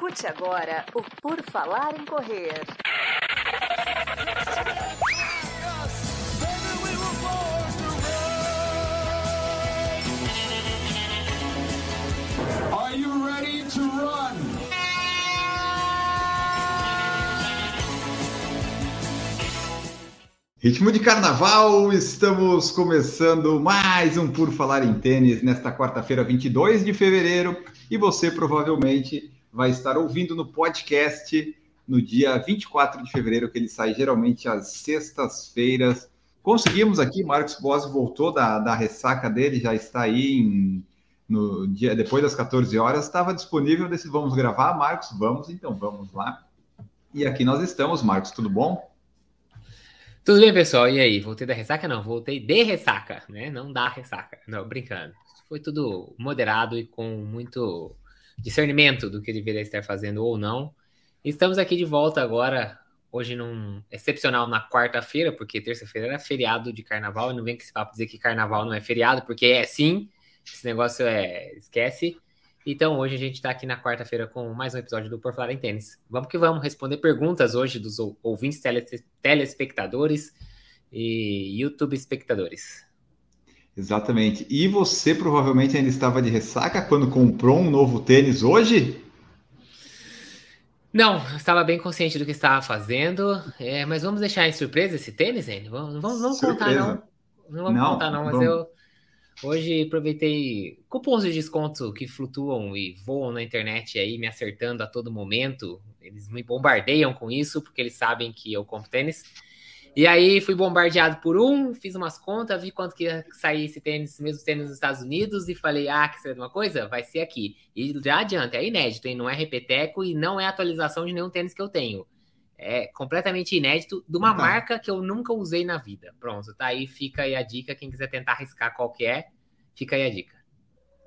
Escute agora o Por Falar em Correr. Are you ready to run? Ritmo de carnaval, estamos começando mais um Por Falar em Tênis nesta quarta-feira, 22 de fevereiro, e você provavelmente vai estar ouvindo no podcast no dia 24 de fevereiro, que ele sai geralmente às sextas-feiras. Conseguimos aqui, Marcos Boas voltou da, da ressaca dele, já está aí em, no dia depois das 14 horas, estava disponível desse vamos gravar, Marcos, vamos, então vamos lá. E aqui nós estamos, Marcos, tudo bom? Tudo bem, pessoal? E aí? Voltei da ressaca? Não, voltei de ressaca, né? Não da ressaca. Não, brincando. Foi tudo moderado e com muito discernimento do que deveria estar fazendo ou não. Estamos aqui de volta agora, hoje num excepcional na quarta-feira, porque terça-feira era feriado de carnaval, e não vem que esse papo dizer que carnaval não é feriado, porque é sim, esse negócio é. esquece. Então, hoje a gente está aqui na quarta-feira com mais um episódio do Por Falar em Tênis. Vamos que vamos responder perguntas hoje dos ouvintes, telespectadores e YouTube espectadores. Exatamente. E você provavelmente ainda estava de ressaca quando comprou um novo tênis hoje? Não, eu estava bem consciente do que estava fazendo, é, mas vamos deixar em surpresa esse tênis, hein? Vamos, vamos, vamos contar, não. Não vamos não, contar, não, mas vamos. eu Hoje aproveitei cupons de desconto que flutuam e voam na internet aí, me acertando a todo momento. Eles me bombardeiam com isso, porque eles sabem que eu compro tênis. E aí fui bombardeado por um, fiz umas contas, vi quanto que ia sair esse tênis, mesmo tênis nos Estados Unidos, e falei, ah, que ser uma coisa? Vai ser aqui. E já adianta, é inédito, hein? Não é repeteco e não é atualização de nenhum tênis que eu tenho. É completamente inédito de uma tá. marca que eu nunca usei na vida. Pronto, tá aí, fica aí a dica. Quem quiser tentar arriscar qual que é, fica aí a dica.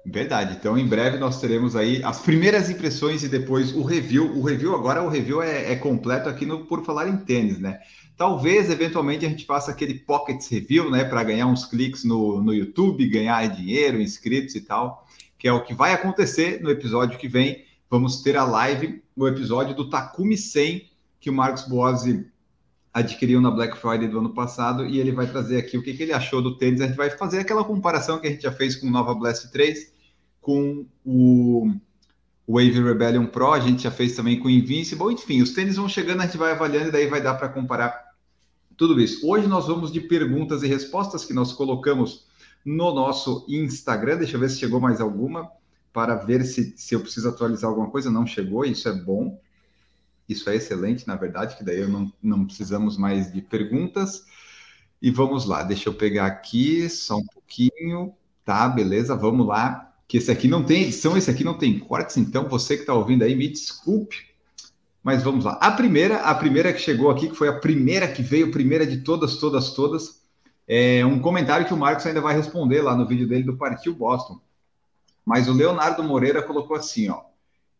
Verdade. Então, em breve nós teremos aí as primeiras impressões e depois o review. O review agora, o review é, é completo aqui no Por Falar em Tênis, né? Talvez, eventualmente, a gente faça aquele Pockets Review, né? Para ganhar uns cliques no, no YouTube, ganhar dinheiro, inscritos e tal, que é o que vai acontecer no episódio que vem. Vamos ter a live, o episódio do Takumi 100, que o Marcos Boazzi adquiriu na Black Friday do ano passado e ele vai trazer aqui o que, que ele achou do tênis. A gente vai fazer aquela comparação que a gente já fez com o Nova Blast 3, com o Wave Rebellion Pro, a gente já fez também com o Invincible. Enfim, os tênis vão chegando, a gente vai avaliando e daí vai dar para comparar tudo isso. Hoje nós vamos de perguntas e respostas que nós colocamos no nosso Instagram. Deixa eu ver se chegou mais alguma para ver se, se eu preciso atualizar alguma coisa. Não chegou, isso é bom. Isso é excelente, na verdade, que daí eu não, não precisamos mais de perguntas. E vamos lá, deixa eu pegar aqui só um pouquinho. Tá, beleza, vamos lá. Que esse aqui não tem edição, esse aqui não tem cortes, então você que está ouvindo aí, me desculpe. Mas vamos lá. A primeira, a primeira que chegou aqui, que foi a primeira que veio, primeira de todas, todas, todas, é um comentário que o Marcos ainda vai responder lá no vídeo dele do Partiu Boston. Mas o Leonardo Moreira colocou assim, ó.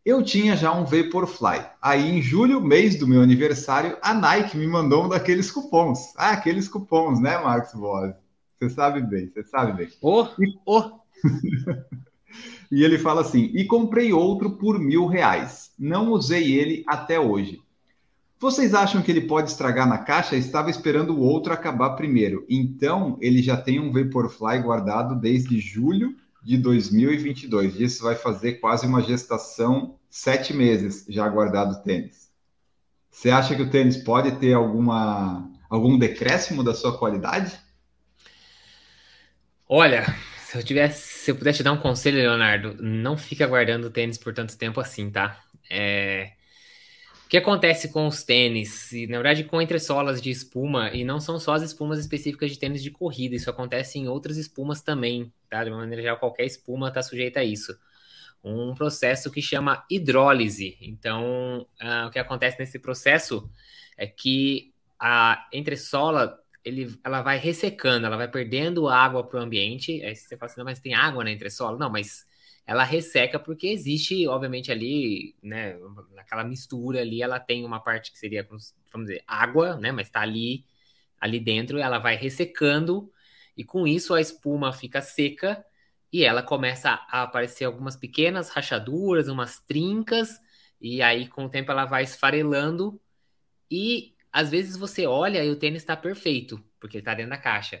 Eu tinha já um Vaporfly. Aí, em julho, mês do meu aniversário, a Nike me mandou um daqueles cupons. Ah, aqueles cupons, né, Marcos Boas? Você sabe bem, você sabe bem. Oh, e... oh. e ele fala assim: e comprei outro por mil reais. Não usei ele até hoje. Vocês acham que ele pode estragar na caixa? Estava esperando o outro acabar primeiro. Então, ele já tem um Vaporfly guardado desde julho de 2022. Isso vai fazer quase uma gestação, sete meses já guardado tênis. Você acha que o tênis pode ter alguma, algum decréscimo da sua qualidade? Olha, se eu tivesse, se eu pudesse te dar um conselho, Leonardo, não fica guardando tênis por tanto tempo assim, tá? É, o que acontece com os tênis, e, na verdade com entressolas de espuma, e não são só as espumas específicas de tênis de corrida, isso acontece em outras espumas também, tá? De uma maneira geral, qualquer espuma está sujeita a isso. Um processo que chama hidrólise. Então, uh, o que acontece nesse processo é que a entressola ele, ela vai ressecando, ela vai perdendo água para o ambiente. Aí você fala assim, não, mas tem água na entressola? Não, mas ela resseca porque existe, obviamente, ali, né, naquela mistura ali, ela tem uma parte que seria, vamos dizer, água, né, mas está ali, ali dentro, ela vai ressecando e com isso a espuma fica seca e ela começa a aparecer algumas pequenas rachaduras, umas trincas e aí com o tempo ela vai esfarelando e às vezes você olha e o tênis está perfeito, porque ele está dentro da caixa.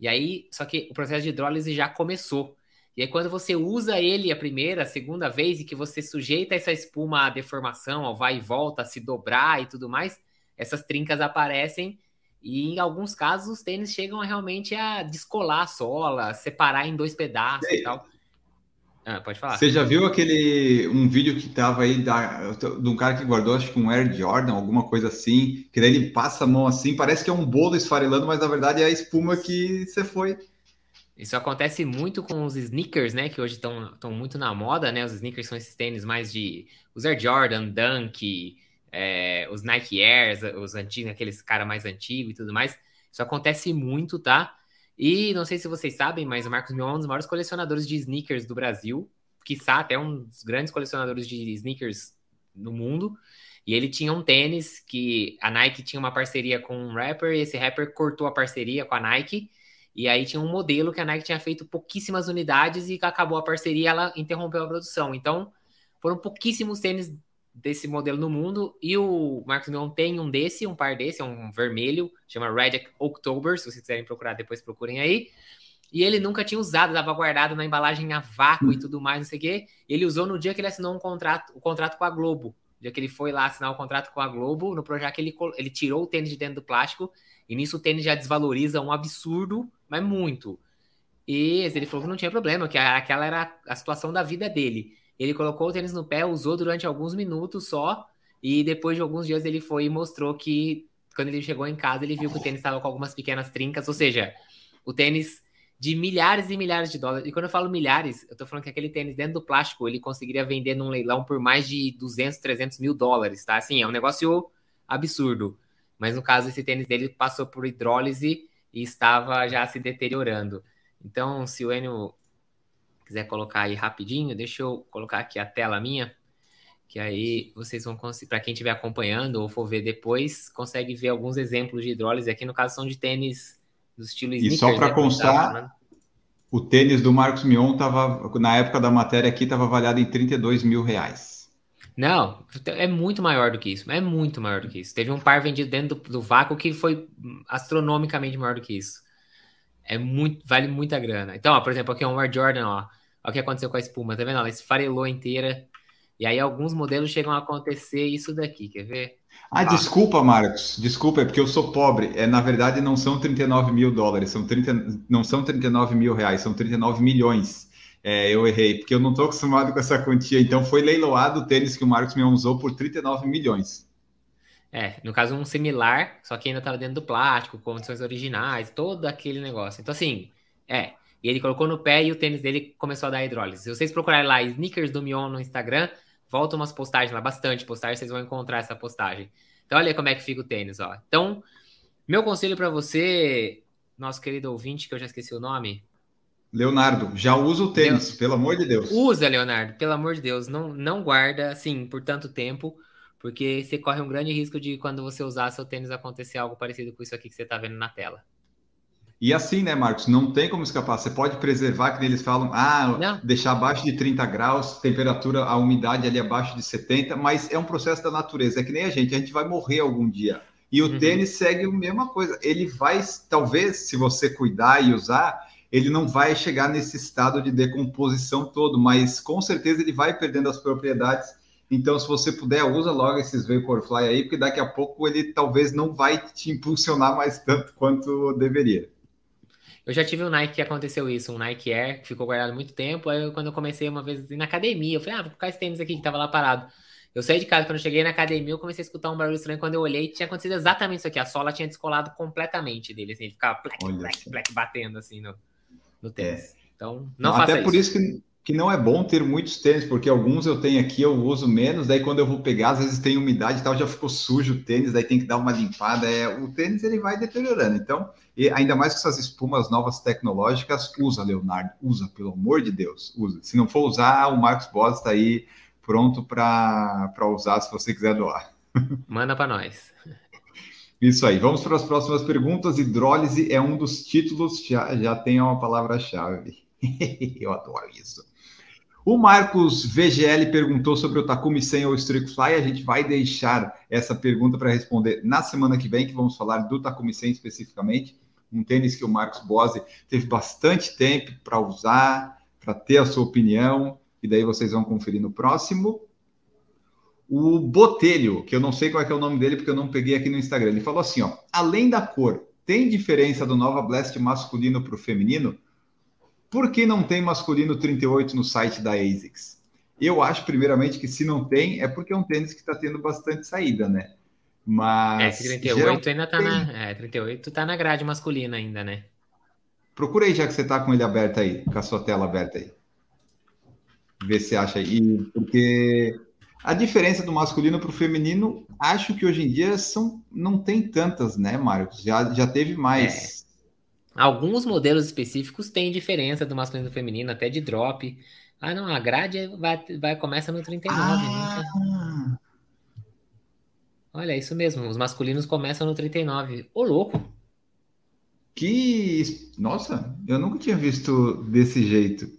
E aí, só que o processo de hidrólise já começou. E aí, quando você usa ele a primeira, a segunda vez, e que você sujeita essa espuma à deformação, ao vai e volta, a se dobrar e tudo mais, essas trincas aparecem. E em alguns casos, os tênis chegam a, realmente a descolar a sola, separar em dois pedaços e, e tal. Ah, pode falar. Você já viu aquele um vídeo que tava aí da, de um cara que guardou, acho que um Air Jordan, alguma coisa assim, que daí ele passa a mão assim, parece que é um bolo esfarelando, mas na verdade é a espuma que você foi. Isso acontece muito com os sneakers, né? Que hoje estão muito na moda, né? Os sneakers são esses tênis mais de. Os Air Jordan, Dunk, é, os Nike Airs, os antigos, aqueles cara mais antigo e tudo mais. Isso acontece muito, tá? E não sei se vocês sabem, mas o Marcos Mion é um dos maiores colecionadores de sneakers do Brasil, quiçá até um dos grandes colecionadores de sneakers no mundo. E ele tinha um tênis que a Nike tinha uma parceria com um rapper, e esse rapper cortou a parceria com a Nike. E aí tinha um modelo que a Nike tinha feito pouquíssimas unidades e acabou a parceria, ela interrompeu a produção. Então, foram pouquíssimos tênis desse modelo no mundo. E o Marcos Mion tem um desse, um par desse, é um vermelho, chama Red October. Se vocês quiserem procurar, depois procurem aí. E ele nunca tinha usado, estava guardado na embalagem a vácuo e tudo mais, não sei o quê. Ele usou no dia que ele assinou um contrato, o contrato com a Globo. No dia que ele foi lá assinar o contrato com a Globo, no projeto ele, ele tirou o tênis de dentro do plástico. E nisso o tênis já desvaloriza um absurdo, mas muito. E ele falou que não tinha problema, que aquela era a situação da vida dele. Ele colocou o tênis no pé, usou durante alguns minutos só, e depois de alguns dias ele foi e mostrou que quando ele chegou em casa, ele viu que o tênis estava com algumas pequenas trincas, ou seja, o tênis de milhares e milhares de dólares. E quando eu falo milhares, eu tô falando que aquele tênis dentro do plástico, ele conseguiria vender num leilão por mais de 200, 300 mil dólares, tá? Assim, é um negócio absurdo. Mas no caso, esse tênis dele passou por hidrólise e estava já se deteriorando. Então, se o Enio quiser colocar aí rapidinho, deixa eu colocar aqui a tela minha, que aí vocês vão conseguir, para quem estiver acompanhando ou for ver depois, consegue ver alguns exemplos de hidrólise. Aqui no caso são de tênis do estilo sneakers. E só para né, constar, né? o tênis do Marcos Mion estava, na época da matéria aqui, estava avaliado em 32 mil reais. Não, é muito maior do que isso. É muito maior do que isso. Teve um par vendido dentro do, do vácuo que foi astronomicamente maior do que isso. É muito, vale muita grana. Então, ó, por exemplo, aqui é um Air Jordan, ó. Olha o que aconteceu com a espuma, tá vendo? Ela esfarelou inteira. E aí alguns modelos chegam a acontecer isso daqui, quer ver? Ah, ah, desculpa, Marcos. Desculpa, é porque eu sou pobre. É, na verdade, não são 39 mil dólares, são 30, não são 39 mil reais, são 39 milhões. É, eu errei, porque eu não estou acostumado com essa quantia. Então, foi leiloado o tênis que o Marcos me usou por 39 milhões. É, no caso, um similar, só que ainda estava dentro do plástico, condições originais, todo aquele negócio. Então, assim, é, e ele colocou no pé e o tênis dele começou a dar hidrólise. Se vocês procurarem lá sneakers do Mion no Instagram, volta umas postagens lá, bastante postagem, vocês vão encontrar essa postagem. Então olha como é que fica o tênis, ó. Então, meu conselho para você, nosso querido ouvinte, que eu já esqueci o nome. Leonardo, já usa o tênis, pelo amor de Deus. Usa, Leonardo, pelo amor de Deus. Não, não guarda, assim, por tanto tempo, porque você corre um grande risco de, quando você usar seu tênis, acontecer algo parecido com isso aqui que você está vendo na tela. E assim, né, Marcos, não tem como escapar. Você pode preservar, que eles falam, ah, não. deixar abaixo de 30 graus, temperatura, a umidade ali abaixo de 70, mas é um processo da natureza. É que nem a gente, a gente vai morrer algum dia. E o uhum. tênis segue a mesma coisa. Ele vai, talvez, se você cuidar e usar, ele não vai chegar nesse estado de decomposição todo, mas com certeza ele vai perdendo as propriedades. Então, se você puder, usa logo esses Vaporfly aí, porque daqui a pouco ele talvez não vai te impulsionar mais tanto quanto deveria. Eu já tive um Nike que aconteceu isso, um Nike Air, que ficou guardado muito tempo. Aí, quando eu comecei uma vez na academia, eu falei, ah, vou colocar esse tênis aqui que tava lá parado. Eu saí de casa, quando eu cheguei na academia, eu comecei a escutar um barulho estranho. Quando eu olhei, tinha acontecido exatamente isso aqui. A sola tinha descolado completamente dele, assim, ele ficava plec, plec, plec, batendo assim no, no tênis. É. Então, não, não faça Até por isso que que não é bom ter muitos tênis, porque alguns eu tenho aqui, eu uso menos, daí quando eu vou pegar, às vezes tem umidade e tal, já ficou sujo o tênis, daí tem que dar uma limpada, é, o tênis ele vai deteriorando, então, e ainda mais com essas espumas novas tecnológicas, usa, Leonardo, usa, pelo amor de Deus, usa. Se não for usar, o Marcos Boss está aí pronto para usar, se você quiser doar. Manda para nós. Isso aí, vamos para as próximas perguntas, hidrólise é um dos títulos, já, já tem uma palavra-chave. eu adoro isso. O Marcos VGL perguntou sobre o Takumi 100 ou Streak Fly. A gente vai deixar essa pergunta para responder na semana que vem, que vamos falar do Takumi 100 especificamente. Um tênis que o Marcos Bose teve bastante tempo para usar, para ter a sua opinião, e daí vocês vão conferir no próximo. O Botelho, que eu não sei qual é, é o nome dele, porque eu não peguei aqui no Instagram, ele falou assim: ó, além da cor, tem diferença do Nova Blast masculino para o feminino? Por que não tem masculino 38 no site da ASICS? Eu acho, primeiramente, que se não tem, é porque é um tênis que está tendo bastante saída, né? Mas. É, 38 ainda tá tem... na. É, 38 tá na grade masculina ainda, né? Procura aí, já que você tá com ele aberto aí, com a sua tela aberta aí. Vê se acha aí. Porque a diferença do masculino para o feminino, acho que hoje em dia são, não tem tantas, né, Marcos? Já, já teve mais. É. Alguns modelos específicos têm diferença do masculino e do feminino, até de drop. Ah, não, a grade vai, vai começa no 39. Ah. Né? Olha, é isso mesmo, os masculinos começam no 39. Ô, louco! Que. Nossa, eu nunca tinha visto desse jeito.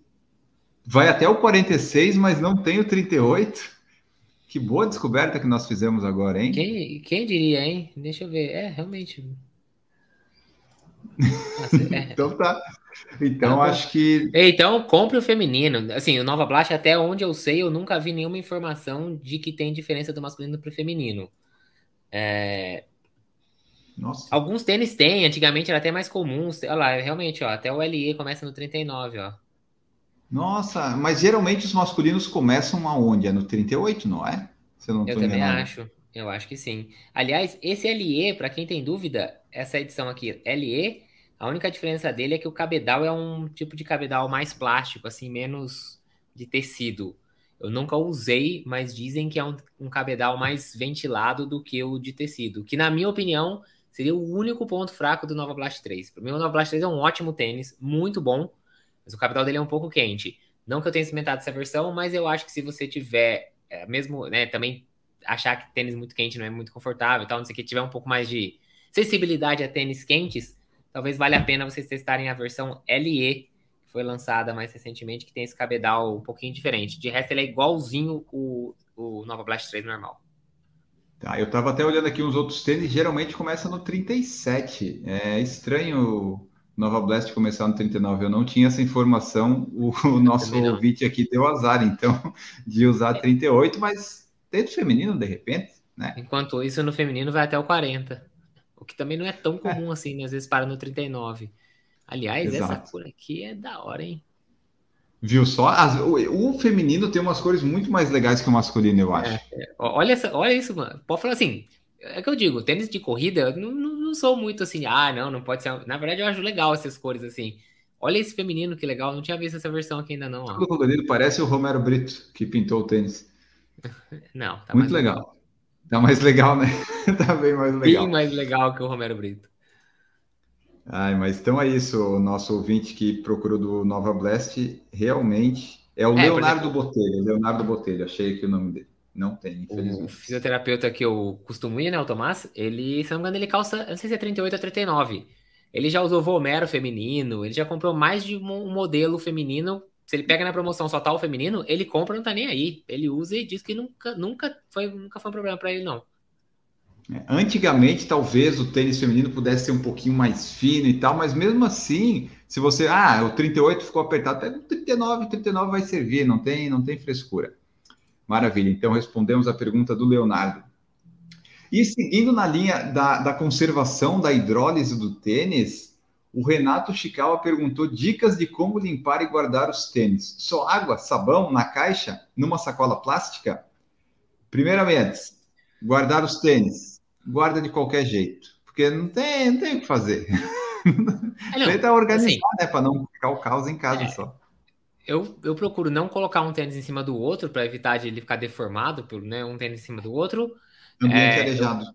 Vai até o 46, mas não tem o 38. Que boa descoberta que nós fizemos agora, hein? Quem, quem diria, hein? Deixa eu ver. É, realmente. então tá. Então tá acho que. Então compre o feminino. Assim, o Nova Blast, até onde eu sei, eu nunca vi nenhuma informação de que tem diferença do masculino para o feminino. É... Nossa. Alguns tênis tem, antigamente era até mais comum. Olha lá, realmente, ó, até o LE começa no 39, ó. Nossa, mas geralmente os masculinos começam aonde? É no 38, não é? Não eu também enganado. acho. Eu acho que sim. Aliás, esse LE, para quem tem dúvida, essa edição aqui, LE, a única diferença dele é que o cabedal é um tipo de cabedal mais plástico, assim, menos de tecido. Eu nunca usei, mas dizem que é um, um cabedal mais ventilado do que o de tecido, que na minha opinião seria o único ponto fraco do Nova Blast 3. Para mim, o Nova Blast 3 é um ótimo tênis, muito bom, mas o cabedal dele é um pouco quente. Não que eu tenha experimentado essa versão, mas eu acho que se você tiver, é, mesmo, né, também achar que tênis muito quente não é muito confortável, tal, não sei o que, tiver um pouco mais de sensibilidade a tênis quentes, talvez valha a pena vocês testarem a versão LE, que foi lançada mais recentemente, que tem esse cabedal um pouquinho diferente. De resto, ele é igualzinho o, o Nova Blast 3 normal. Tá, eu estava até olhando aqui uns outros tênis, geralmente começa no 37. É estranho Nova Blast começar no 39. Eu não tinha essa informação. O, o nosso ouvinte aqui deu azar, então, de usar 38, mas dentro feminino, de repente, né? Enquanto isso, no feminino vai até o 40. O que também não é tão comum é. assim, né? às vezes para no 39. Aliás, Exato. essa cor aqui é da hora, hein? Viu só? As, o, o, feminino tem umas cores muito mais legais que o masculino, eu acho. É, é. Olha, essa, olha isso, mano. Pode falar assim. É que eu digo, tênis de corrida, eu não, não, não, sou muito assim, ah, não, não pode ser. Na verdade, eu acho legal essas cores assim. Olha esse feminino, que legal. Não tinha visto essa versão aqui ainda, não. O colorido parece o Romero Brito, que pintou o tênis. Não, tá muito legal. legal. Tá mais legal, né? tá bem mais legal. Bem mais legal que o Romero Brito. Ai, mas então é isso, o nosso ouvinte que procurou do Nova Blast, realmente é o é, Leonardo exemplo, Botelho, Leonardo Botelho, achei aqui o nome dele. Não tem, infelizmente. O fisioterapeuta que eu costumo ir, né, o Tomás, ele, se não me engano, ele calça, não sei se é 38 ou 39. Ele já usou Vomero feminino, ele já comprou mais de um modelo feminino. Se ele pega na promoção só tá o feminino, ele compra não tá nem aí. Ele usa e diz que nunca, nunca, foi, nunca foi um problema para ele, não. É, antigamente, talvez o tênis feminino pudesse ser um pouquinho mais fino e tal, mas mesmo assim, se você. Ah, o 38 ficou apertado, até o 39, 39 vai servir, não tem, não tem frescura. Maravilha. Então, respondemos a pergunta do Leonardo. E seguindo na linha da, da conservação da hidrólise do tênis, o Renato Chicawa perguntou dicas de como limpar e guardar os tênis. Só água, sabão na caixa, numa sacola plástica? Primeiramente, guardar os tênis. Guarda de qualquer jeito, porque não tem, não tem o que fazer. É, Tenta organizar, assim, né, para não ficar o caos em casa é, só eu, eu procuro não colocar um tênis em cima do outro para evitar de ele ficar deformado por né, um tênis em cima do outro. Ambiente é, arejado.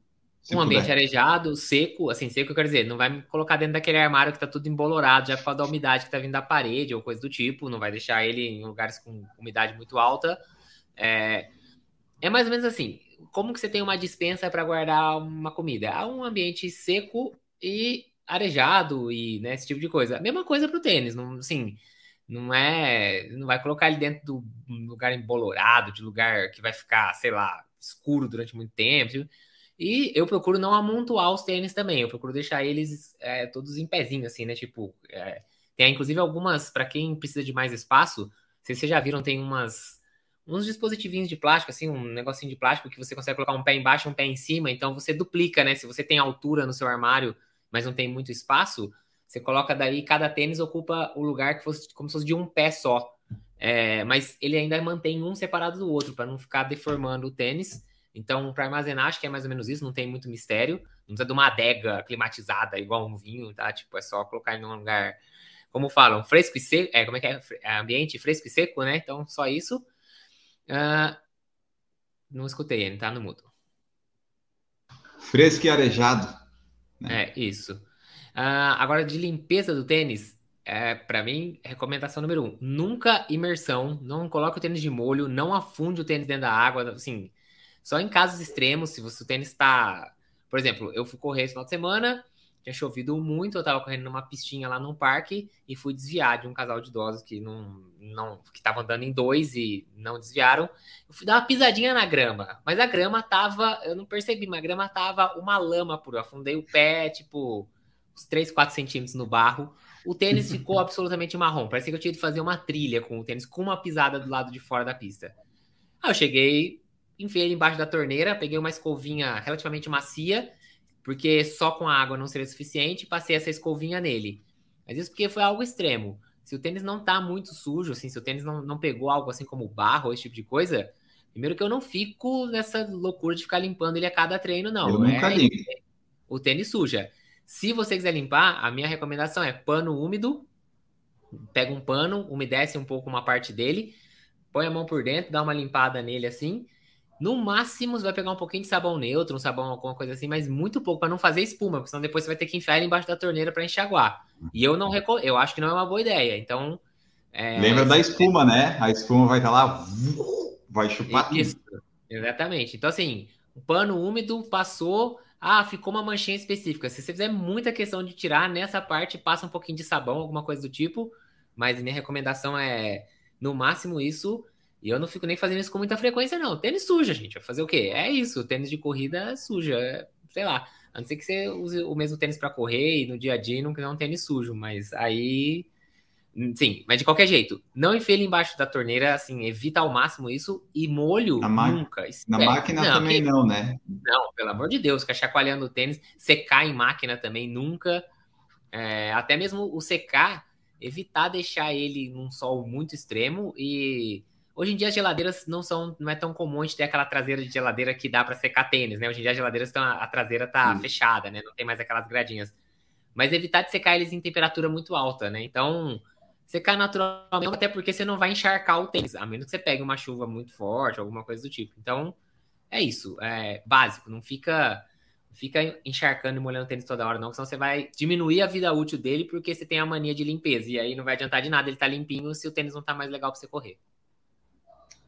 Um ambiente arejado, seco, assim, seco, eu quero dizer, não vai me colocar dentro daquele armário que tá tudo embolorado, já por causa da umidade que tá vindo da parede ou coisa do tipo, não vai deixar ele em lugares com umidade muito alta. É, é mais ou menos assim, como que você tem uma dispensa para guardar uma comida? Há um ambiente seco e arejado e né, esse tipo de coisa. Mesma coisa para o tênis, não, assim, Não é. Não vai colocar ele dentro do lugar embolorado, de lugar que vai ficar, sei lá, escuro durante muito tempo. E eu procuro não amontoar os tênis também. Eu procuro deixar eles é, todos em pezinho, assim, né? Tipo, é, tem inclusive algumas, para quem precisa de mais espaço, vocês já viram, tem umas uns dispositivinhos de plástico, assim, um negocinho de plástico que você consegue colocar um pé embaixo e um pé em cima, então você duplica, né? Se você tem altura no seu armário, mas não tem muito espaço, você coloca daí, cada tênis ocupa o lugar que fosse como se fosse de um pé só. É, mas ele ainda mantém um separado do outro, para não ficar deformando o tênis. Então, para armazenar, acho que é mais ou menos isso, não tem muito mistério. Não precisa de uma adega climatizada, igual um vinho, tá? Tipo, é só colocar em um lugar, como falam, fresco e seco. É, como é que é? é? Ambiente fresco e seco, né? Então, só isso. Uh, não escutei ele, tá no mudo. Fresco e arejado. Né? É, isso. Uh, agora, de limpeza do tênis, é, para mim, recomendação número um: nunca imersão, não coloque o tênis de molho, não afunde o tênis dentro da água, assim, só em casos extremos, se você, o tênis está. Por exemplo, eu fui correr esse final de semana, tinha chovido muito, eu tava correndo numa pistinha lá num parque e fui desviar de um casal de idosos que não, não que tava andando em dois e não desviaram. Eu fui dar uma pisadinha na grama, mas a grama tava, eu não percebi, mas a grama tava uma lama pura. Eu afundei o pé, tipo, uns 3, 4 centímetros no barro. O tênis ficou absolutamente marrom. Parecia que eu tinha de fazer uma trilha com o tênis, com uma pisada do lado de fora da pista. Aí eu cheguei, enfiei ele embaixo da torneira, peguei uma escovinha relativamente macia porque só com a água não seria suficiente, passei essa escovinha nele. Mas isso porque foi algo extremo. Se o tênis não tá muito sujo, assim, se o tênis não, não pegou algo assim como barro, esse tipo de coisa, primeiro que eu não fico nessa loucura de ficar limpando ele a cada treino, não. Eu nunca é, limpo. O tênis suja. Se você quiser limpar, a minha recomendação é pano úmido, pega um pano, umedece um pouco uma parte dele, põe a mão por dentro, dá uma limpada nele assim, no máximo, você vai pegar um pouquinho de sabão neutro, um sabão, alguma coisa assim, mas muito pouco para não fazer espuma, porque senão depois você vai ter que enfiar ele embaixo da torneira para enxaguar. E eu não eu acho que não é uma boa ideia. Então. É, Lembra da espuma, né? A espuma vai estar tá lá, vai chupar Isso, tudo. Exatamente. Então, assim, o pano úmido passou. Ah, ficou uma manchinha específica. Se você fizer muita questão de tirar, nessa parte passa um pouquinho de sabão, alguma coisa do tipo. Mas minha recomendação é, no máximo, isso. E eu não fico nem fazendo isso com muita frequência, não. Tênis suja, gente. Vai fazer o quê? É isso. Tênis de corrida suja. É, sei lá. A não ser que você use o mesmo tênis para correr e no dia a dia não quiser um tênis sujo. Mas aí. Sim, mas de qualquer jeito, não enfie ele embaixo da torneira, assim, evita ao máximo isso e molho na nunca. Na máquina não, também que... não, né? Não, pelo amor de Deus, ficar chacoalhando o tênis, secar em máquina também nunca. É, até mesmo o secar, evitar deixar ele num sol muito extremo e Hoje em dia as geladeiras não são, não é tão comum a gente ter aquela traseira de geladeira que dá para secar tênis, né? Hoje em dia as geladeiras estão, a traseira tá hum. fechada, né? Não tem mais aquelas gradinhas. Mas evitar de secar eles em temperatura muito alta, né? Então, secar naturalmente, até porque você não vai encharcar o tênis, a menos que você pegue uma chuva muito forte, alguma coisa do tipo. Então, é isso, é básico, não fica fica encharcando e molhando o tênis toda hora, não, senão você vai diminuir a vida útil dele porque você tem a mania de limpeza. E aí não vai adiantar de nada ele tá limpinho se o tênis não tá mais legal para você correr.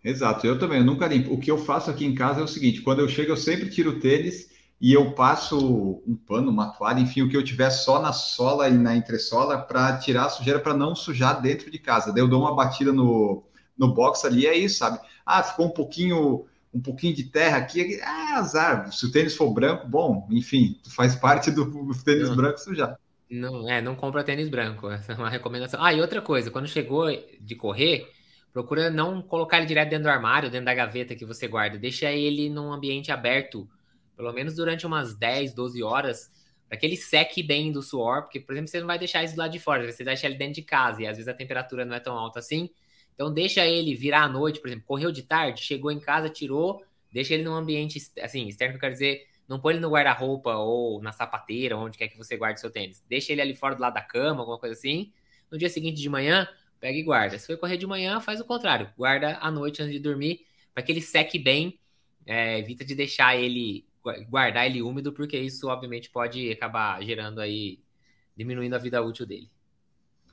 Exato, eu também, eu nunca limpo. O que eu faço aqui em casa é o seguinte: quando eu chego, eu sempre tiro o tênis e eu passo um pano, uma toalha, enfim, o que eu tiver só na sola e na entressola para tirar a sujeira para não sujar dentro de casa. Daí eu dou uma batida no, no box ali, é isso, sabe? Ah, ficou um pouquinho um pouquinho de terra aqui, ah, azar. Se o tênis for branco, bom, enfim, faz parte do, tênis não, branco sujar. Não, é, não compra tênis branco, essa é uma recomendação. Ah, e outra coisa, quando chegou de correr, Procura não colocar ele direto dentro do armário, dentro da gaveta que você guarda. Deixa ele num ambiente aberto, pelo menos durante umas 10, 12 horas, para que ele seque bem do suor, porque, por exemplo, você não vai deixar isso lá de fora, você deixa ele dentro de casa, e às vezes a temperatura não é tão alta assim. Então deixa ele virar à noite, por exemplo, correu de tarde, chegou em casa, tirou, deixa ele num ambiente assim, externo, que eu quero dizer, não põe ele no guarda-roupa ou na sapateira, onde quer que você guarde seu tênis. Deixa ele ali fora do lado da cama, alguma coisa assim. No dia seguinte de manhã, pega e guarda. Se for correr de manhã, faz o contrário. Guarda à noite antes de dormir, para que ele seque bem. É, evita de deixar ele, guardar ele úmido, porque isso, obviamente, pode acabar gerando aí, diminuindo a vida útil dele.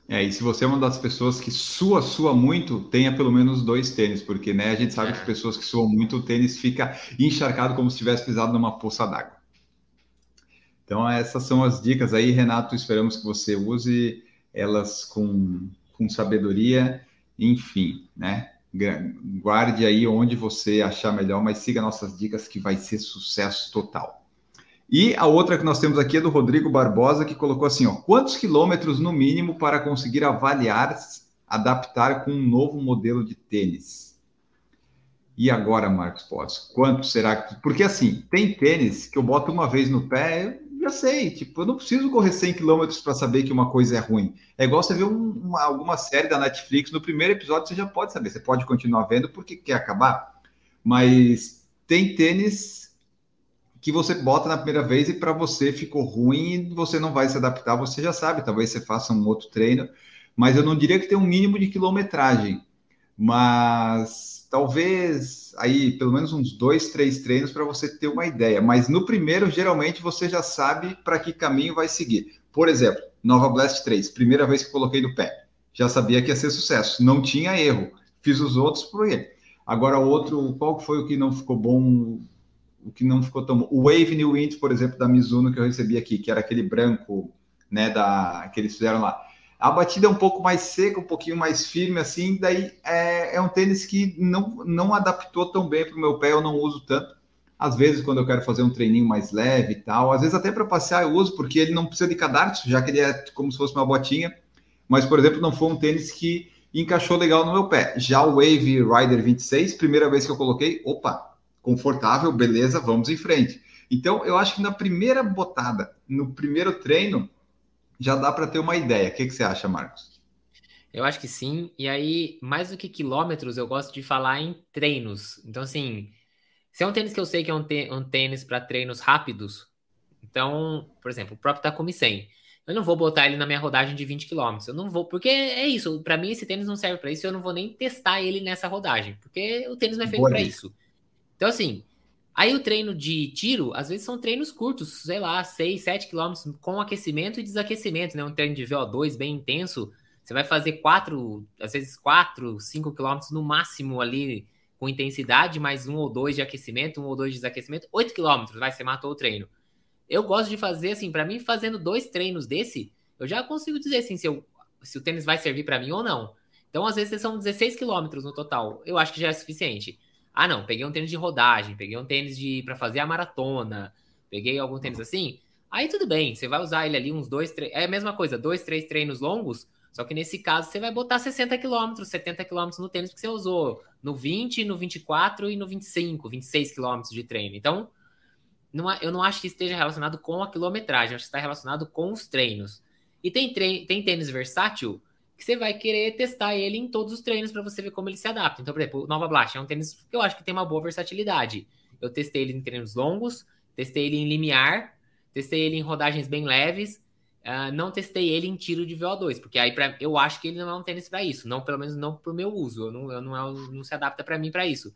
É, e se você é uma das pessoas que sua, sua muito, tenha pelo menos dois tênis, porque né, a gente sabe é. que pessoas que suam muito, o tênis fica encharcado como se tivesse pisado numa poça d'água. Então, essas são as dicas aí, Renato. Esperamos que você use elas com com sabedoria, enfim, né? Guarde aí onde você achar melhor, mas siga nossas dicas que vai ser sucesso total. E a outra que nós temos aqui é do Rodrigo Barbosa, que colocou assim: ó, quantos quilômetros no mínimo para conseguir avaliar, adaptar com um novo modelo de tênis? E agora, Marcos Potts, quanto será que. Porque assim, tem tênis que eu boto uma vez no pé, já sei, tipo, eu não preciso correr 100 km para saber que uma coisa é ruim. É igual você ver um, uma, alguma série da Netflix, no primeiro episódio você já pode saber, você pode continuar vendo porque quer acabar. Mas tem tênis que você bota na primeira vez e para você ficou ruim e você não vai se adaptar, você já sabe, talvez você faça um outro treino, mas eu não diria que tem um mínimo de quilometragem, mas talvez aí pelo menos uns dois, três treinos para você ter uma ideia. Mas no primeiro, geralmente, você já sabe para que caminho vai seguir. Por exemplo, Nova Blast 3, primeira vez que coloquei no pé. Já sabia que ia ser sucesso. Não tinha erro. Fiz os outros por ele. Agora, outro, qual foi o que não ficou bom? O que não ficou tão bom? O Wave New Wind, por exemplo, da Mizuno que eu recebi aqui, que era aquele branco, né, da, que eles fizeram lá a batida é um pouco mais seca, um pouquinho mais firme, assim, daí é, é um tênis que não, não adaptou tão bem para o meu pé, eu não uso tanto. Às vezes, quando eu quero fazer um treininho mais leve e tal, às vezes até para passear eu uso, porque ele não precisa de cadarço, já que ele é como se fosse uma botinha. Mas, por exemplo, não foi um tênis que encaixou legal no meu pé. Já o Wave Rider 26, primeira vez que eu coloquei, opa, confortável, beleza, vamos em frente. Então, eu acho que na primeira botada, no primeiro treino, já dá para ter uma ideia. O que, que você acha, Marcos? Eu acho que sim. E aí, mais do que quilômetros, eu gosto de falar em treinos. Então, assim, se é um tênis que eu sei que é um, tênis para treinos rápidos, então, por exemplo, o próprio Takumi 100. Eu não vou botar ele na minha rodagem de 20 km. Eu não vou, porque é isso. Para mim, esse tênis não serve para isso. Eu não vou nem testar ele nessa rodagem, porque o tênis não é feito para isso. Então, assim, Aí o treino de tiro, às vezes são treinos curtos, sei lá, 6, 7 quilômetros com aquecimento e desaquecimento, né? Um treino de VO2 bem intenso. Você vai fazer 4, às vezes 4, 5 quilômetros no máximo ali com intensidade, mais um ou dois de aquecimento, um ou dois de desaquecimento, 8 quilômetros, vai, você matou o treino. Eu gosto de fazer assim, para mim, fazendo dois treinos desse, eu já consigo dizer assim, se, eu, se o tênis vai servir para mim ou não. Então, às vezes, são 16 quilômetros no total. Eu acho que já é suficiente. Ah, não, peguei um tênis de rodagem, peguei um tênis de para fazer a maratona, peguei algum tênis assim. Aí tudo bem, você vai usar ele ali uns dois, três. É a mesma coisa, dois, três treinos longos. Só que nesse caso você vai botar 60 km, 70 km no tênis que você usou no 20, no 24 e no 25, 26 km de treino. Então, não, eu não acho que esteja relacionado com a quilometragem, acho que está relacionado com os treinos. E tem, tem tênis versátil que você vai querer testar ele em todos os treinos para você ver como ele se adapta. Então, por exemplo, o Nova Blast é um tênis que eu acho que tem uma boa versatilidade. Eu testei ele em treinos longos, testei ele em limiar, testei ele em rodagens bem leves, uh, não testei ele em tiro de VO2, porque aí pra, eu acho que ele não é um tênis para isso, não pelo menos não para o meu uso, eu não, eu não, é, não se adapta para mim para isso.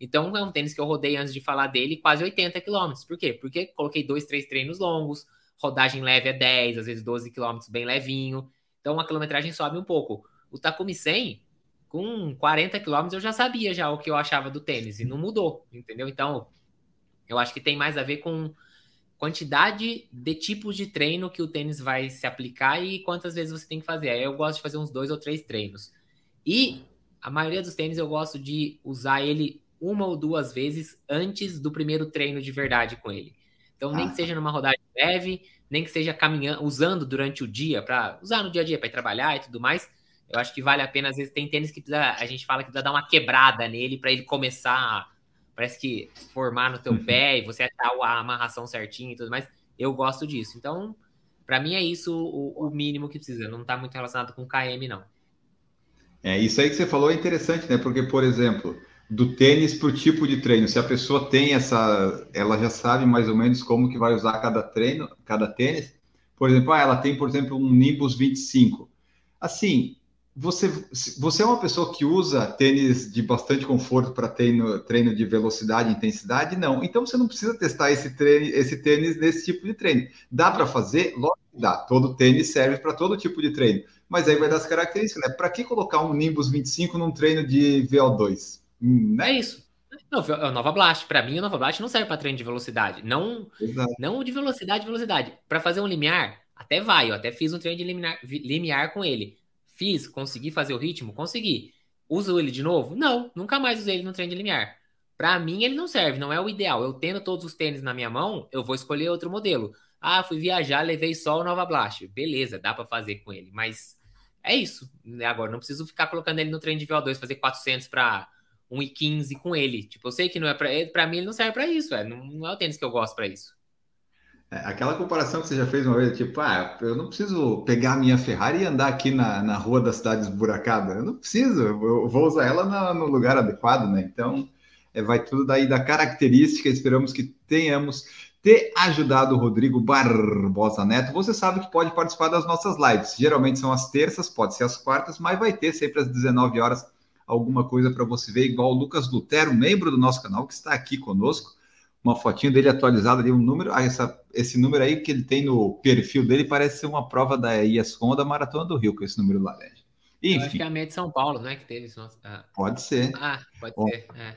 Então é um tênis que eu rodei antes de falar dele quase 80 km. Por quê? Porque coloquei dois, três treinos longos, rodagem leve é 10, às vezes 12 km bem levinho. Então a quilometragem sobe um pouco. O Takumi 100, com 40 quilômetros, eu já sabia já o que eu achava do tênis e não mudou, entendeu? Então, eu acho que tem mais a ver com quantidade de tipos de treino que o tênis vai se aplicar e quantas vezes você tem que fazer. Aí eu gosto de fazer uns dois ou três treinos. E a maioria dos tênis eu gosto de usar ele uma ou duas vezes antes do primeiro treino de verdade com ele. Então, nem ah. que seja numa rodagem leve, nem que seja caminhando, usando durante o dia, para usar no dia a dia, para ir trabalhar e tudo mais. Eu acho que vale a pena, às vezes tem tênis que precisa, a gente fala que precisa dar uma quebrada nele para ele começar, parece que formar no teu uhum. pé e você achar a amarração certinha e tudo mais. Eu gosto disso. Então, para mim é isso o, o, mínimo que precisa. Não está muito relacionado com KM, não. É, isso aí que você falou é interessante, né? Porque, por exemplo, do tênis para o tipo de treino. Se a pessoa tem essa, ela já sabe mais ou menos como que vai usar cada treino, cada tênis. Por exemplo, ah, ela tem, por exemplo, um Nimbus 25. Assim, você, você é uma pessoa que usa tênis de bastante conforto para treino, treino de velocidade e intensidade? Não. Então você não precisa testar esse, treino, esse tênis nesse tipo de treino. Dá para fazer? Lógico que dá. Todo tênis serve para todo tipo de treino. Mas aí vai dar as características, né? Para que colocar um Nimbus 25 num treino de VO2? Né? É isso. Não, a Nova Blast, para mim, a Nova Blast não serve para treino de velocidade. Não, não de velocidade, velocidade. Para fazer um limiar, até vai. Eu até fiz um treino de limiar, limiar com ele. Fiz, consegui fazer o ritmo? Consegui. Uso ele de novo? Não, nunca mais usei ele no treino de limiar. Para mim, ele não serve, não é o ideal. Eu tendo todos os tênis na minha mão, eu vou escolher outro modelo. Ah, fui viajar, levei só o Nova Blast. Beleza, dá para fazer com ele, mas é isso. Agora, não preciso ficar colocando ele no treino de VO2, fazer 400 para 1,15 com ele. Tipo, eu sei que não é para para mim ele não serve para isso, é. Não, não, é o tênis que eu gosto para isso. É, aquela comparação que você já fez uma vez, tipo, ah, eu não preciso pegar a minha Ferrari e andar aqui na, na rua da cidade esburacada. Eu não preciso, eu vou usar ela na, no lugar adequado, né? Então, é, vai tudo daí da característica. Esperamos que tenhamos ter ajudado o Rodrigo Barbosa Neto. Você sabe que pode participar das nossas lives. Geralmente são as terças, pode ser as quartas, mas vai ter sempre às 19 horas alguma coisa para você ver, igual o Lucas Lutero, membro do nosso canal, que está aqui conosco. Uma fotinho dele atualizada ali, um número. Ah, essa, esse número aí que ele tem no perfil dele parece ser uma prova da IASCOM da Maratona do Rio, com esse número laranja. Enfim. Eu acho que é a meia de São Paulo, não é que teve isso? Ah. Pode ser. Ah, pode Bom, ser. É.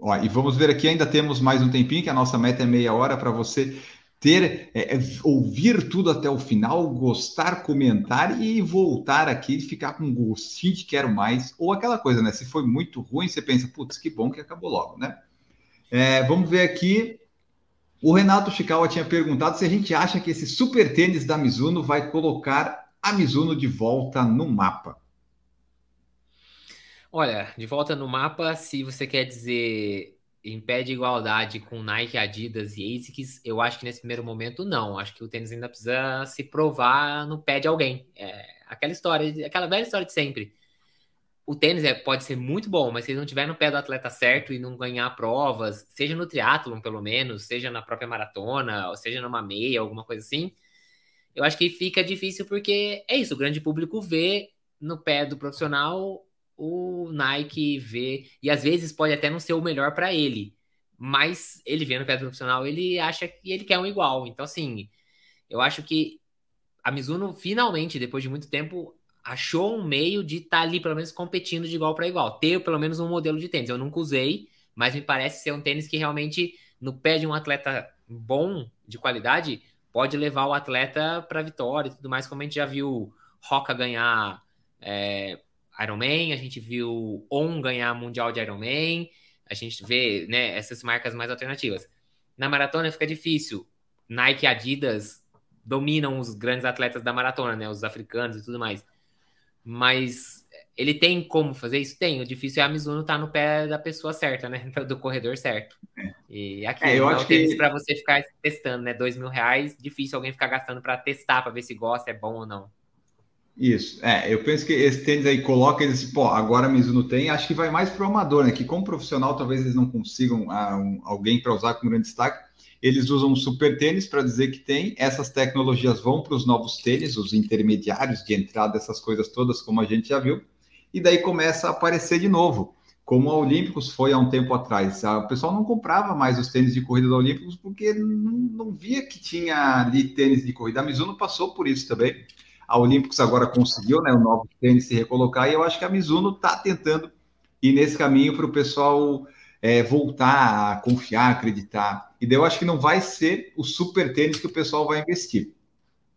Ó, e vamos ver aqui, ainda temos mais um tempinho, que a nossa meta é meia hora para você ter, é, é, ouvir tudo até o final, gostar, comentar e voltar aqui e ficar com gostinho de quero mais, ou aquela coisa, né? Se foi muito ruim, você pensa, putz, que bom que acabou logo, né? É, vamos ver aqui. O Renato Chikawa tinha perguntado se a gente acha que esse super tênis da Mizuno vai colocar a Mizuno de volta no mapa. Olha, de volta no mapa, se você quer dizer em pé de igualdade com Nike, Adidas e ASICS, eu acho que nesse primeiro momento não. Acho que o tênis ainda precisa se provar no pé de alguém. É aquela história, aquela velha história de sempre. O tênis é, pode ser muito bom, mas se ele não tiver no pé do atleta certo e não ganhar provas, seja no triatlon pelo menos, seja na própria maratona, ou seja numa meia, alguma coisa assim, eu acho que fica difícil porque é isso, o grande público vê no pé do profissional o Nike vê, e às vezes pode até não ser o melhor para ele, mas ele vê no pé profissional, ele acha que ele quer um igual. Então, assim, eu acho que a Mizuno finalmente, depois de muito tempo, achou um meio de estar tá ali, pelo menos, competindo de igual para igual. Ter pelo menos um modelo de tênis. Eu nunca usei, mas me parece ser um tênis que realmente, no pé de um atleta bom, de qualidade, pode levar o atleta para vitória e tudo mais, como a gente já viu Roca ganhar é, Ironman, a gente viu On ganhar Mundial de Ironman, a gente vê né, essas marcas mais alternativas. Na maratona fica difícil. Nike e Adidas dominam os grandes atletas da maratona, né? Os africanos e tudo mais. Mas ele tem como fazer isso? Tem. O difícil é a Mizuno estar tá no pé da pessoa certa, né? Do corredor certo. É. E aqui é, eu é acho que para você ficar testando, né? Dois mil reais, difícil alguém ficar gastando para testar, para ver se gosta, é bom ou não. Isso, é, eu penso que esse tênis aí coloca eles, pô, agora a Mizuno tem, acho que vai mais para o amador, né? Que como profissional talvez eles não consigam ah, um, alguém para usar com grande destaque. Eles usam super tênis para dizer que tem. Essas tecnologias vão para os novos tênis, os intermediários de entrada, essas coisas todas, como a gente já viu. E daí começa a aparecer de novo, como a Olímpicos foi há um tempo atrás. O pessoal não comprava mais os tênis de corrida da Olímpicos porque não, não via que tinha ali tênis de corrida. A Mizuno passou por isso também a Olímpicos agora conseguiu, né, o novo tênis se recolocar, e eu acho que a Mizuno está tentando ir nesse caminho para o pessoal é, voltar a confiar, acreditar. E daí eu acho que não vai ser o super tênis que o pessoal vai investir.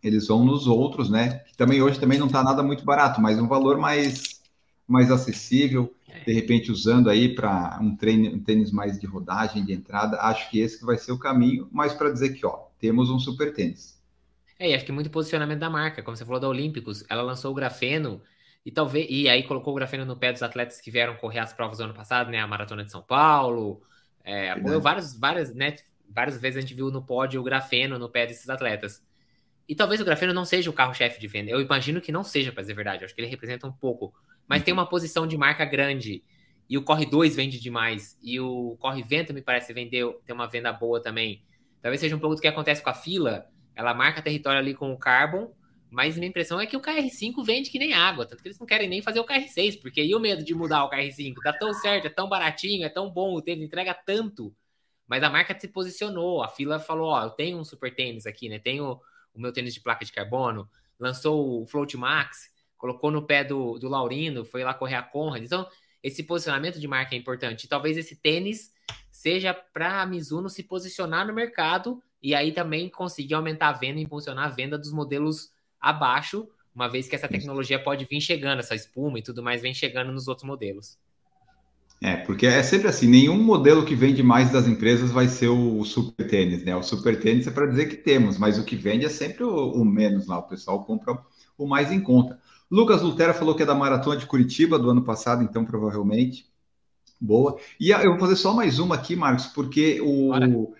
Eles vão nos outros, né? Que também hoje também não está nada muito barato, mas um valor mais, mais acessível, de repente usando aí para um, um tênis mais de rodagem, de entrada. Acho que esse que vai ser o caminho, mas para dizer que, ó, temos um super tênis. É, e acho que muito posicionamento da marca, como você falou da Olímpicos, ela lançou o grafeno e talvez e aí colocou o grafeno no pé dos atletas que vieram correr as provas do ano passado, né, a maratona de São Paulo, é, apoiou várias, várias, né, várias vezes a gente viu no pódio o grafeno no pé desses atletas. E talvez o grafeno não seja o carro-chefe de venda. Eu imagino que não seja, para dizer a verdade. Eu acho que ele representa um pouco. Mas uhum. tem uma posição de marca grande. E o Corre 2 vende demais. E o Corre Vento, me parece, vendeu, tem uma venda boa também. Talvez seja um pouco do que acontece com a fila. Ela marca território ali com o Carbon, mas minha impressão é que o KR5 vende que nem água, tanto que eles não querem nem fazer o KR6, porque e o medo de mudar o KR5? Dá tão certo, é tão baratinho, é tão bom, o tênis entrega tanto. Mas a marca se posicionou, a fila falou, ó, eu tenho um super tênis aqui, né? Tenho o meu tênis de placa de carbono, lançou o Float Max, colocou no pé do, do Laurino, foi lá correr a Conrad. Então, esse posicionamento de marca é importante. Talvez esse tênis seja para a Mizuno se posicionar no mercado e aí também conseguir aumentar a venda, impulsionar a venda dos modelos abaixo, uma vez que essa tecnologia pode vir chegando, essa espuma e tudo mais vem chegando nos outros modelos. É, porque é sempre assim, nenhum modelo que vende mais das empresas vai ser o super tênis, né? O super tênis é para dizer que temos, mas o que vende é sempre o, o, menos lá, o pessoal compra o mais em conta. Lucas Lutera falou que é da Maratona de Curitiba do ano passado, então provavelmente. Boa. E eu vou fazer só mais uma aqui, Marcos, porque o,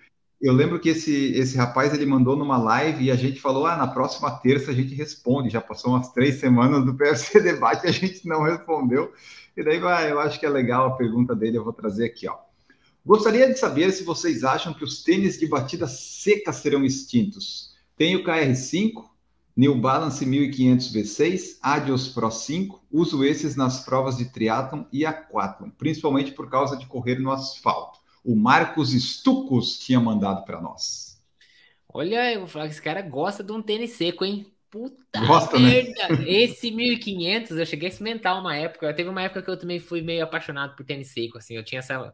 eu lembro que esse, esse rapaz ele mandou numa live e a gente falou: ah, na próxima terça a gente responde. Já passou umas três semanas do PFC Debate e a gente não respondeu. E daí vai, eu acho que é legal a pergunta dele, eu vou trazer aqui, ó. Gostaria de saber se vocês acham que os tênis de batida seca serão extintos. Tem o KR5, New Balance 1500 V6, Adios Pro 5. Uso esses nas provas de triatlon e aquatlon, principalmente por causa de correr no asfalto o Marcos Estucos tinha mandado para nós. Olha, eu vou falar que esse cara gosta de um tênis seco, hein? Puta Gosta, né? merda! Né? Esse 1500 eu cheguei a experimentar uma época. Teve uma época que eu também fui meio apaixonado por tênis seco, assim. Eu tinha essa.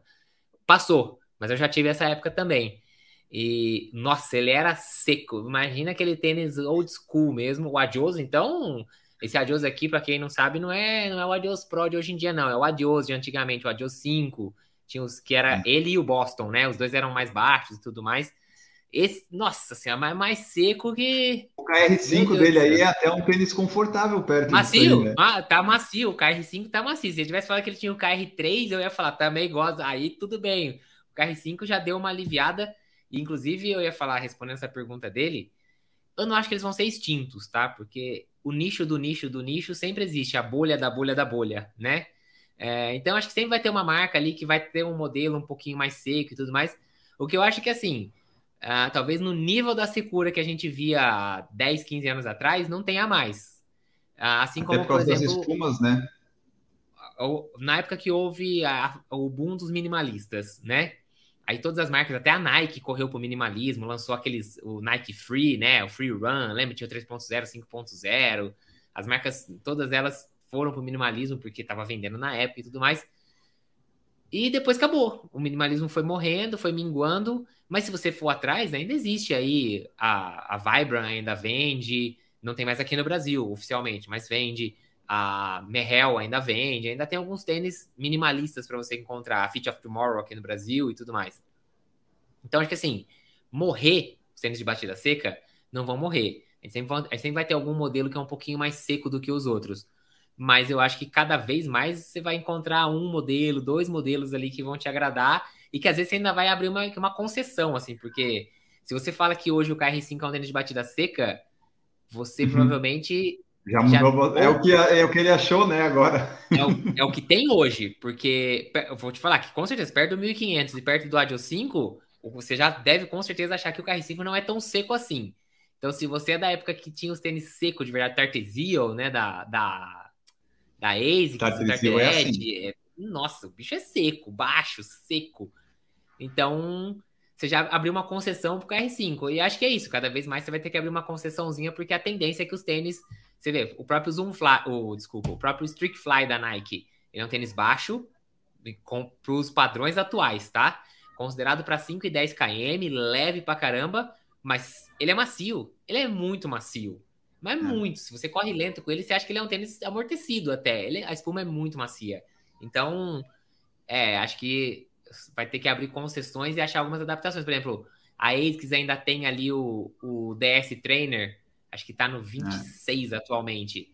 Passou, mas eu já tive essa época também. E, nossa, ele era seco. Imagina aquele tênis old school mesmo, o Adios. Então, esse Adios aqui, para quem não sabe, não é, não é o Adios Pro de hoje em dia, não. É o Adios de antigamente, o Adios 5 tinha os que era ele e o Boston, né? Os dois eram mais baixos e tudo mais. Esse, nossa senhora, mais, mais seco que. O KR5 dele aí é até um tênis confortável perto Macio, aí, né? ah, tá macio. O KR5 tá macio. Se ele tivesse falado que ele tinha o KR3, eu ia falar, também gosta. Aí tudo bem. O KR5 já deu uma aliviada. Inclusive, eu ia falar, respondendo essa pergunta dele, eu não acho que eles vão ser extintos, tá? Porque o nicho do nicho do nicho sempre existe, a bolha da bolha da bolha, né? É, então, acho que sempre vai ter uma marca ali que vai ter um modelo um pouquinho mais seco e tudo mais. O que eu acho que, assim, uh, talvez no nível da secura que a gente via 10, 15 anos atrás, não tenha mais. Uh, assim como, por exemplo... espumas, né? Na época que houve a, o boom dos minimalistas, né? Aí todas as marcas, até a Nike correu pro minimalismo, lançou aqueles, o Nike Free, né? O Free Run, lembra? Tinha o 3.0, 5.0. As marcas, todas elas foram pro minimalismo porque estava vendendo na época e tudo mais. E depois acabou. O minimalismo foi morrendo, foi minguando. Mas se você for atrás, ainda existe aí. A, a Vibram ainda vende. Não tem mais aqui no Brasil, oficialmente, mas vende. A Merrell ainda vende. Ainda tem alguns tênis minimalistas para você encontrar. A Fit of Tomorrow aqui no Brasil e tudo mais. Então, acho que assim, morrer os tênis de batida seca não vão morrer. A gente, sempre a gente sempre vai ter algum modelo que é um pouquinho mais seco do que os outros mas eu acho que cada vez mais você vai encontrar um modelo, dois modelos ali que vão te agradar e que às vezes você ainda vai abrir uma, uma concessão, assim, porque se você fala que hoje o KR5 é um tênis de batida seca, você uhum. provavelmente. Já mudou. Já... É, o que, é o que ele achou, né, agora. É o, é o que tem hoje, porque eu vou te falar que com certeza, perto do 1500 e perto do Adio 5, você já deve com certeza achar que o KR5 não é tão seco assim. Então, se você é da época que tinha os tênis secos de verdade, Tartesio, né, da, da da ASICS, tá, do é assim. é, nossa, o bicho é seco, baixo, seco. Então, você já abriu uma concessão pro KR5. E acho que é isso, cada vez mais você vai ter que abrir uma concessãozinha, porque a tendência é que os tênis, você vê, o próprio Zoom Fly, o, desculpa, o próprio Streak Fly da Nike, ele é um tênis baixo para os padrões atuais, tá? Considerado para 5 e 10 km, leve pra caramba, mas ele é macio, ele é muito macio. Mas é. muito. Se você corre lento com ele, você acha que ele é um tênis amortecido até. Ele, a espuma é muito macia. Então, é, acho que vai ter que abrir concessões e achar algumas adaptações. Por exemplo, a ASICS ainda tem ali o, o DS Trainer, acho que tá no 26 é. atualmente,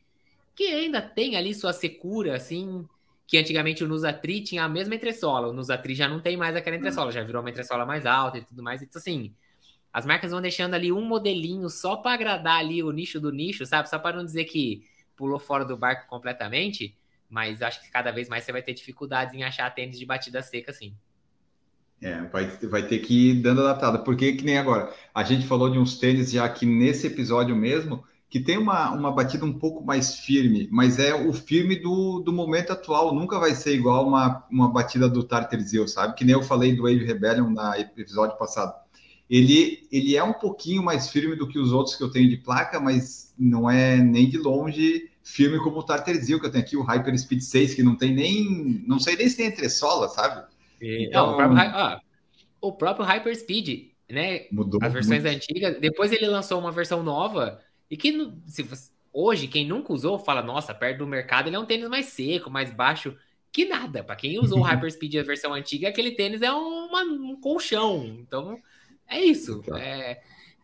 que ainda tem ali sua secura, assim, que antigamente o Nusatri tinha a mesma entressola. O Nusatri já não tem mais aquela entressola, já virou uma entressola mais alta e tudo mais. Então, assim, as marcas vão deixando ali um modelinho só para agradar ali o nicho do nicho, sabe? Só para não dizer que pulou fora do barco completamente, mas acho que cada vez mais você vai ter dificuldades em achar tênis de batida seca, assim. É, vai, vai ter que ir dando adaptada, porque que nem agora, a gente falou de uns tênis já aqui nesse episódio mesmo, que tem uma, uma batida um pouco mais firme, mas é o firme do, do momento atual, nunca vai ser igual uma, uma batida do Tartar Zero, sabe? Que nem eu falei do Wave Rebellion no episódio passado ele, ele é um pouquinho mais firme do que os outros que eu tenho de placa, mas não é nem de longe firme como o Tarterzil, que eu tenho aqui, o Hyper Speed 6, que não tem nem. Não sei nem se tem entressola, sabe? Então, não, o, próprio, ah, o próprio Hyper Speed, né? Mudou. As versões muito. antigas. Depois ele lançou uma versão nova, e que se você, hoje, quem nunca usou, fala, nossa, perto do mercado ele é um tênis mais seco, mais baixo. Que nada, para quem usou o Hyperspeed a versão antiga, aquele tênis é uma, um colchão. Então, é isso. É,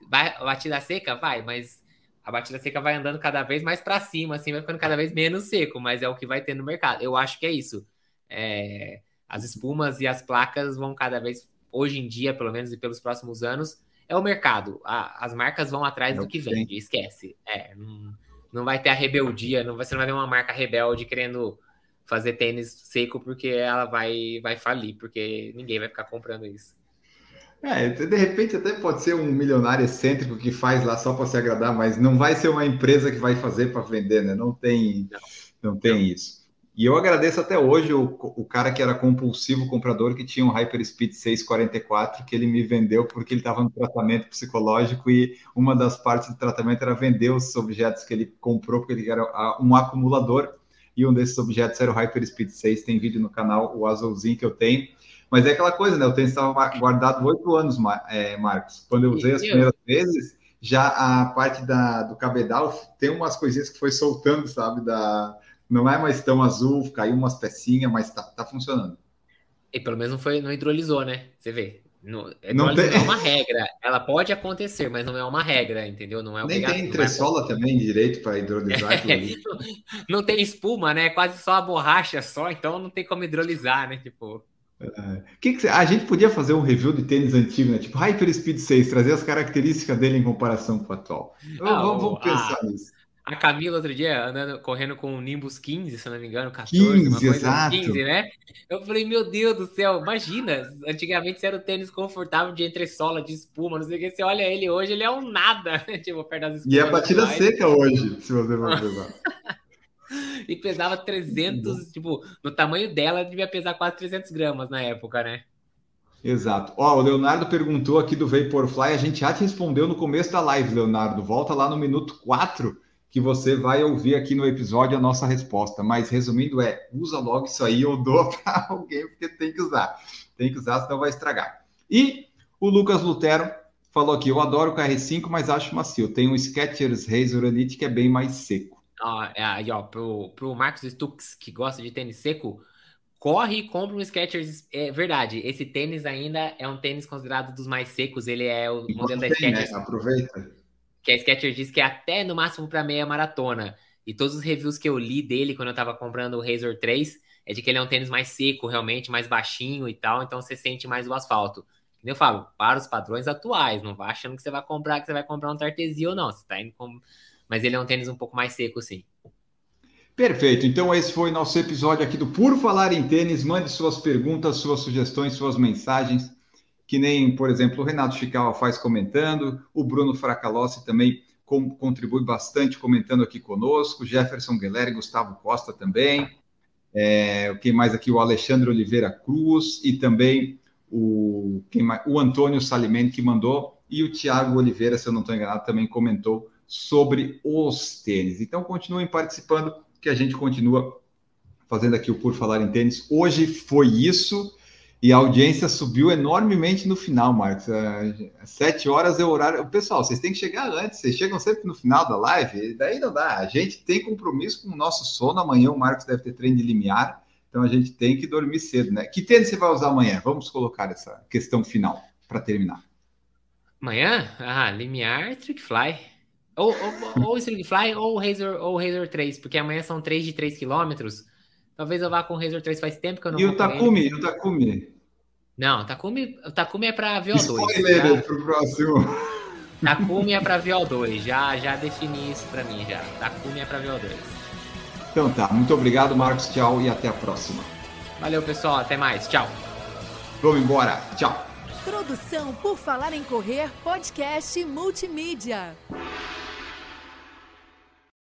vai, batida seca? Vai, mas a batida seca vai andando cada vez mais para cima, assim, vai ficando cada vez menos seco, mas é o que vai ter no mercado. Eu acho que é isso. É, as espumas e as placas vão cada vez, hoje em dia, pelo menos, e pelos próximos anos, é o mercado. A, as marcas vão atrás é do que vende, esquece. É, não, não vai ter a rebeldia, não, você não vai ver uma marca rebelde querendo fazer tênis seco porque ela vai, vai falir, porque ninguém vai ficar comprando isso. É, de repente até pode ser um milionário excêntrico que faz lá só para se agradar, mas não vai ser uma empresa que vai fazer para vender, né? Não tem, não, tem isso. E eu agradeço até hoje o, o cara que era compulsivo comprador que tinha um Hyperspeed 644 que ele me vendeu porque ele estava no tratamento psicológico e uma das partes do tratamento era vender os objetos que ele comprou porque ele era um acumulador e um desses objetos era o Hyperspeed 6. Tem vídeo no canal, o azulzinho que eu tenho. Mas é aquela coisa, né? O tênis estava guardado oito anos, é, Marcos. Quando eu usei as primeiras vezes, já a parte da, do cabedal tem umas coisinhas que foi soltando, sabe? Da, não é mais tão azul, caiu umas pecinhas, mas tá, tá funcionando. E pelo menos não foi, não hidrolisou, né? Você vê. Não, não, tem... não, é uma regra. Ela pode acontecer, mas não é uma regra, entendeu? Não é Nem tem entressola também direito para hidrolisar. não tem espuma, né? É quase só a borracha só, então não tem como hidrolisar, né? Tipo. É. Que que, a gente podia fazer um review de tênis antigo, né? Tipo Hyper Speed 6, trazer as características dele em comparação com o atual. Ah, vamos, vamos, pensar a, nisso. A Camila outro dia andando, correndo com o Nimbus 15, se não me engano, 14, 15, uma coisa, exato. 15, né? Eu falei, meu Deus do céu, imagina, antigamente era o tênis confortável de entressola, de espuma, não sei o que, você olha ele hoje, ele é um nada, tipo, perto das espumas. E é batida seca hoje, se você for pensar. e pesava 300, uhum. tipo, no tamanho dela, devia pesar quase 300 gramas na época, né? Exato. Ó, o Leonardo perguntou aqui do Vaporfly, a gente já te respondeu no começo da live, Leonardo. Volta lá no minuto 4 que você vai ouvir aqui no episódio a nossa resposta. Mas resumindo é, usa logo isso aí ou dou para alguém, porque tem que usar. Tem que usar, senão vai estragar. E o Lucas Lutero falou aqui, eu adoro o KR5, mas acho macio. Tem um Skechers Razor Elite que é bem mais seco. Ah, é, aí, ó, pro, pro Marcos Stux, que gosta de tênis seco, corre e compra um Skechers. É verdade, esse tênis ainda é um tênis considerado dos mais secos. Ele é o e modelo da né? Skechers. Né? Aproveita. Que a Skechers diz que é até no máximo para meia maratona. E todos os reviews que eu li dele quando eu tava comprando o Razor 3 é de que ele é um tênis mais seco, realmente, mais baixinho e tal, então você sente mais o asfalto. Eu falo, para os padrões atuais, não vai achando que você vai comprar, que você vai comprar um Tartesia ou não. Você tá indo com mas ele é um tênis um pouco mais seco, sim. Perfeito. Então, esse foi nosso episódio aqui do Por Falar em Tênis. Mande suas perguntas, suas sugestões, suas mensagens, que nem, por exemplo, o Renato Chicawa faz comentando, o Bruno Fracalossi também contribui bastante comentando aqui conosco, Jefferson Guilherme, Gustavo Costa também, é, quem mais aqui? O Alexandre Oliveira Cruz e também o, quem mais, o Antônio Salimene que mandou, e o Tiago Oliveira, se eu não estou enganado, também comentou sobre os tênis. Então, continuem participando, que a gente continua fazendo aqui o Por Falar em Tênis. Hoje foi isso e a audiência subiu enormemente no final, Marcos. Às sete horas é o horário. Pessoal, vocês têm que chegar antes, vocês chegam sempre no final da live, daí não dá. A gente tem compromisso com o nosso sono. Amanhã o Marcos deve ter treino de limiar, então a gente tem que dormir cedo, né? Que tênis você vai usar amanhã? Vamos colocar essa questão final para terminar. Amanhã? Ah, limiar, trick fly. Ou, ou, ou Stringfly ou o Razor, ou Razor 3, porque amanhã são 3 de 3 quilômetros. Talvez eu vá com o Razor 3, faz tempo que eu não E o Takumi, e o Takumi? Não, Takumi, o Takumi é para VO2. Spoiler já... pro próximo. Takumi é para VO2, já, já defini isso para mim já. Takumi é para VO2. Então tá, muito obrigado, Marcos. Tchau e até a próxima. Valeu, pessoal. Até mais. Tchau. Vamos embora. Tchau. Produção por Falar em Correr, podcast multimídia.